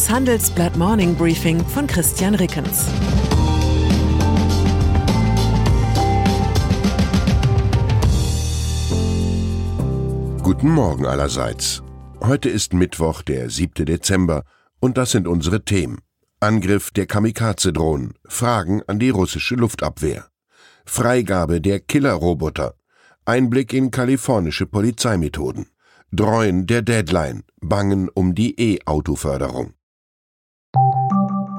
Das Handelsblatt Morning Briefing von Christian Rickens. Guten Morgen allerseits. Heute ist Mittwoch, der 7. Dezember, und das sind unsere Themen. Angriff der Kamikaze-Drohnen, Fragen an die russische Luftabwehr, Freigabe der Killerroboter, Einblick in kalifornische Polizeimethoden, Dreuen der Deadline, Bangen um die E-Autoförderung.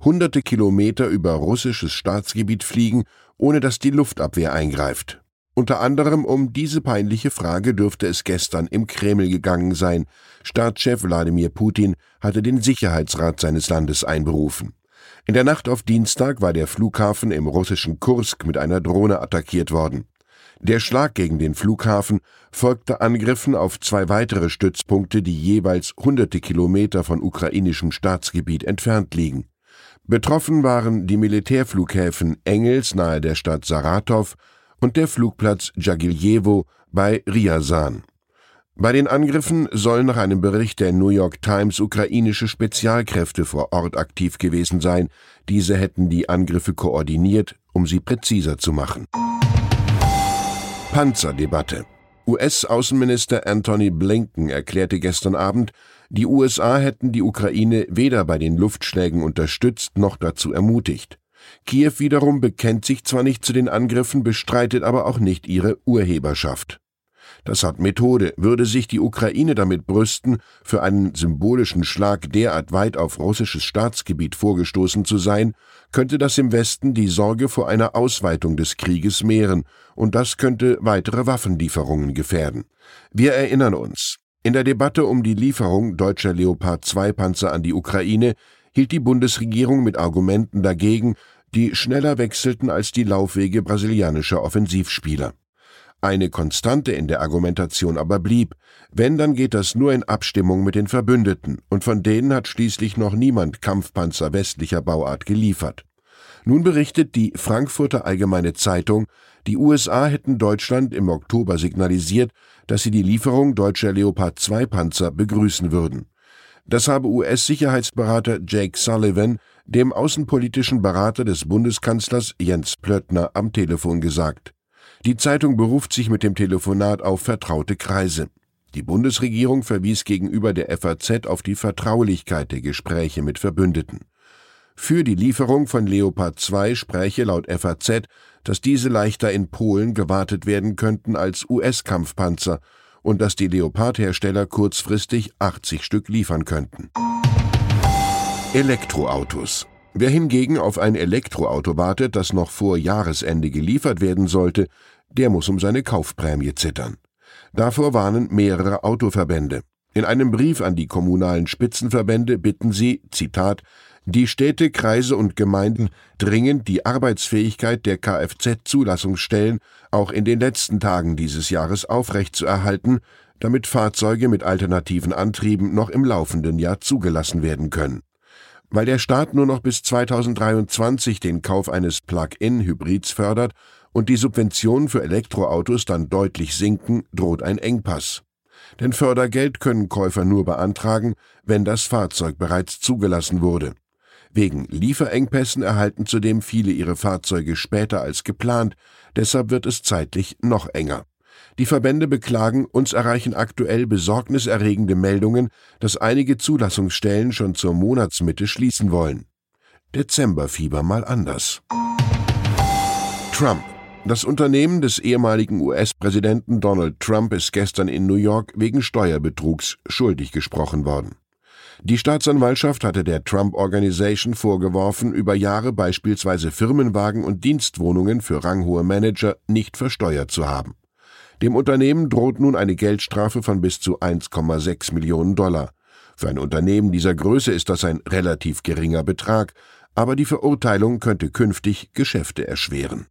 hunderte Kilometer über russisches Staatsgebiet fliegen, ohne dass die Luftabwehr eingreift. Unter anderem um diese peinliche Frage dürfte es gestern im Kreml gegangen sein. Staatschef Wladimir Putin hatte den Sicherheitsrat seines Landes einberufen. In der Nacht auf Dienstag war der Flughafen im russischen Kursk mit einer Drohne attackiert worden. Der Schlag gegen den Flughafen folgte Angriffen auf zwei weitere Stützpunkte, die jeweils hunderte Kilometer von ukrainischem Staatsgebiet entfernt liegen. Betroffen waren die Militärflughäfen Engels nahe der Stadt Saratow und der Flugplatz Jagiljewo bei Ryazan. Bei den Angriffen sollen nach einem Bericht der New York Times ukrainische Spezialkräfte vor Ort aktiv gewesen sein. Diese hätten die Angriffe koordiniert, um sie präziser zu machen. Panzerdebatte. US-Außenminister Anthony Blinken erklärte gestern Abend, die USA hätten die Ukraine weder bei den Luftschlägen unterstützt noch dazu ermutigt. Kiew wiederum bekennt sich zwar nicht zu den Angriffen, bestreitet aber auch nicht ihre Urheberschaft. Das hat Methode. Würde sich die Ukraine damit brüsten, für einen symbolischen Schlag derart weit auf russisches Staatsgebiet vorgestoßen zu sein, könnte das im Westen die Sorge vor einer Ausweitung des Krieges mehren, und das könnte weitere Waffenlieferungen gefährden. Wir erinnern uns. In der Debatte um die Lieferung deutscher Leopard 2 Panzer an die Ukraine hielt die Bundesregierung mit Argumenten dagegen, die schneller wechselten als die Laufwege brasilianischer Offensivspieler. Eine Konstante in der Argumentation aber blieb, wenn dann geht das nur in Abstimmung mit den Verbündeten, und von denen hat schließlich noch niemand Kampfpanzer westlicher Bauart geliefert. Nun berichtet die Frankfurter Allgemeine Zeitung, die USA hätten Deutschland im Oktober signalisiert, dass sie die Lieferung deutscher Leopard 2 Panzer begrüßen würden. Das habe US-Sicherheitsberater Jake Sullivan dem außenpolitischen Berater des Bundeskanzlers Jens Plöttner am Telefon gesagt. Die Zeitung beruft sich mit dem Telefonat auf vertraute Kreise. Die Bundesregierung verwies gegenüber der FAZ auf die Vertraulichkeit der Gespräche mit Verbündeten. Für die Lieferung von Leopard 2 spräche laut FAZ, dass diese leichter in Polen gewartet werden könnten als US-Kampfpanzer und dass die Leopard-Hersteller kurzfristig 80 Stück liefern könnten. Elektroautos. Wer hingegen auf ein Elektroauto wartet, das noch vor Jahresende geliefert werden sollte, der muss um seine Kaufprämie zittern. Davor warnen mehrere Autoverbände. In einem Brief an die kommunalen Spitzenverbände bitten sie, Zitat, die Städte, Kreise und Gemeinden dringend die Arbeitsfähigkeit der Kfz-Zulassungsstellen auch in den letzten Tagen dieses Jahres aufrechtzuerhalten, damit Fahrzeuge mit alternativen Antrieben noch im laufenden Jahr zugelassen werden können. Weil der Staat nur noch bis 2023 den Kauf eines Plug-in-Hybrids fördert und die Subventionen für Elektroautos dann deutlich sinken, droht ein Engpass. Denn Fördergeld können Käufer nur beantragen, wenn das Fahrzeug bereits zugelassen wurde. Wegen Lieferengpässen erhalten zudem viele ihre Fahrzeuge später als geplant, deshalb wird es zeitlich noch enger. Die Verbände beklagen, uns erreichen aktuell besorgniserregende Meldungen, dass einige Zulassungsstellen schon zur Monatsmitte schließen wollen. Dezemberfieber mal anders. Trump. Das Unternehmen des ehemaligen US-Präsidenten Donald Trump ist gestern in New York wegen Steuerbetrugs schuldig gesprochen worden. Die Staatsanwaltschaft hatte der Trump Organization vorgeworfen, über Jahre beispielsweise Firmenwagen und Dienstwohnungen für ranghohe Manager nicht versteuert zu haben. Dem Unternehmen droht nun eine Geldstrafe von bis zu 1,6 Millionen Dollar. Für ein Unternehmen dieser Größe ist das ein relativ geringer Betrag, aber die Verurteilung könnte künftig Geschäfte erschweren.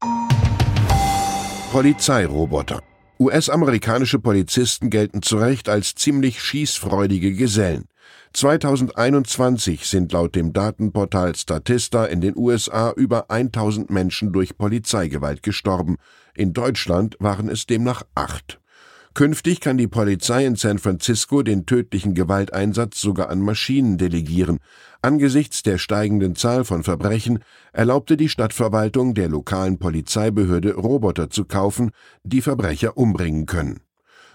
Polizeiroboter US-amerikanische Polizisten gelten zu Recht als ziemlich schießfreudige Gesellen. 2021 sind laut dem Datenportal Statista in den USA über 1000 Menschen durch Polizeigewalt gestorben. In Deutschland waren es demnach acht. Künftig kann die Polizei in San Francisco den tödlichen Gewalteinsatz sogar an Maschinen delegieren. Angesichts der steigenden Zahl von Verbrechen erlaubte die Stadtverwaltung der lokalen Polizeibehörde Roboter zu kaufen, die Verbrecher umbringen können.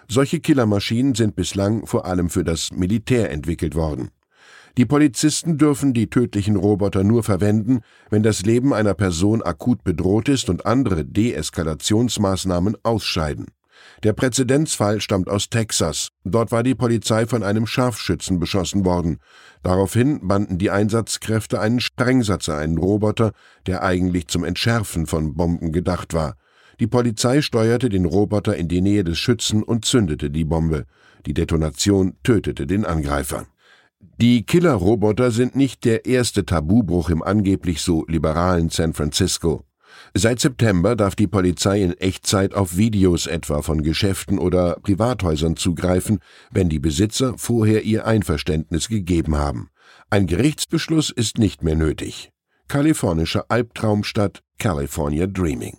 Solche Killermaschinen sind bislang vor allem für das Militär entwickelt worden. Die Polizisten dürfen die tödlichen Roboter nur verwenden, wenn das Leben einer Person akut bedroht ist und andere Deeskalationsmaßnahmen ausscheiden. Der Präzedenzfall stammt aus Texas. Dort war die Polizei von einem Scharfschützen beschossen worden. Daraufhin banden die Einsatzkräfte einen Sprengsatz einen Roboter, der eigentlich zum Entschärfen von Bomben gedacht war. Die Polizei steuerte den Roboter in die Nähe des Schützen und zündete die Bombe. Die Detonation tötete den Angreifer. Die Killer-Roboter sind nicht der erste Tabubruch im angeblich so liberalen San Francisco. Seit September darf die Polizei in Echtzeit auf Videos etwa von Geschäften oder Privathäusern zugreifen, wenn die Besitzer vorher ihr Einverständnis gegeben haben. Ein Gerichtsbeschluss ist nicht mehr nötig. Kalifornischer Albtraumstadt California Dreaming.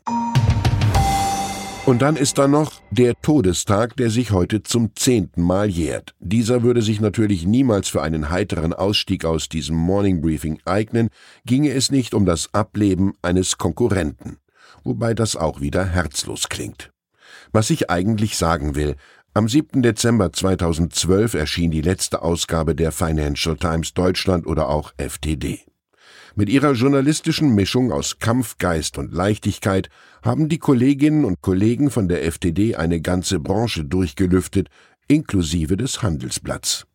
Und dann ist da noch der Todestag, der sich heute zum zehnten Mal jährt. Dieser würde sich natürlich niemals für einen heiteren Ausstieg aus diesem Morning Briefing eignen, ginge es nicht um das Ableben eines Konkurrenten. Wobei das auch wieder herzlos klingt. Was ich eigentlich sagen will, am 7. Dezember 2012 erschien die letzte Ausgabe der Financial Times Deutschland oder auch FTD. Mit ihrer journalistischen Mischung aus Kampfgeist und Leichtigkeit haben die Kolleginnen und Kollegen von der FDD eine ganze Branche durchgelüftet, inklusive des Handelsblatts.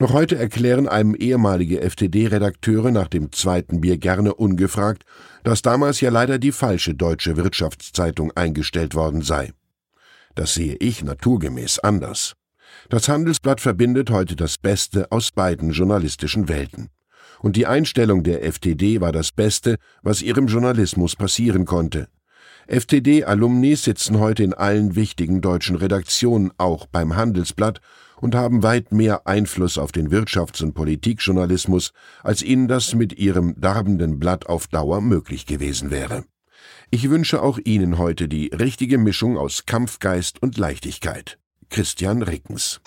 Noch heute erklären einem ehemalige FDD-Redakteure nach dem zweiten Bier gerne ungefragt, dass damals ja leider die falsche deutsche Wirtschaftszeitung eingestellt worden sei. Das sehe ich naturgemäß anders. Das Handelsblatt verbindet heute das Beste aus beiden journalistischen Welten und die Einstellung der FTD war das Beste, was ihrem Journalismus passieren konnte. FTD-Alumni sitzen heute in allen wichtigen deutschen Redaktionen, auch beim Handelsblatt, und haben weit mehr Einfluss auf den Wirtschafts- und Politikjournalismus, als ihnen das mit ihrem darbenden Blatt auf Dauer möglich gewesen wäre. Ich wünsche auch Ihnen heute die richtige Mischung aus Kampfgeist und Leichtigkeit. Christian Rickens.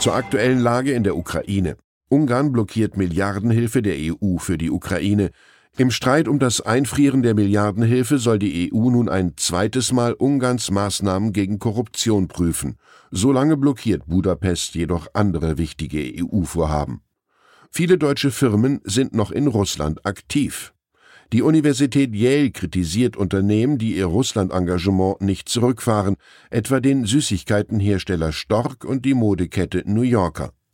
Zur aktuellen Lage in der Ukraine. Ungarn blockiert Milliardenhilfe der EU für die Ukraine. Im Streit um das Einfrieren der Milliardenhilfe soll die EU nun ein zweites Mal Ungarns Maßnahmen gegen Korruption prüfen. Solange blockiert Budapest jedoch andere wichtige EU-Vorhaben. Viele deutsche Firmen sind noch in Russland aktiv. Die Universität Yale kritisiert Unternehmen, die ihr Russland-Engagement nicht zurückfahren, etwa den Süßigkeitenhersteller Stork und die Modekette New Yorker.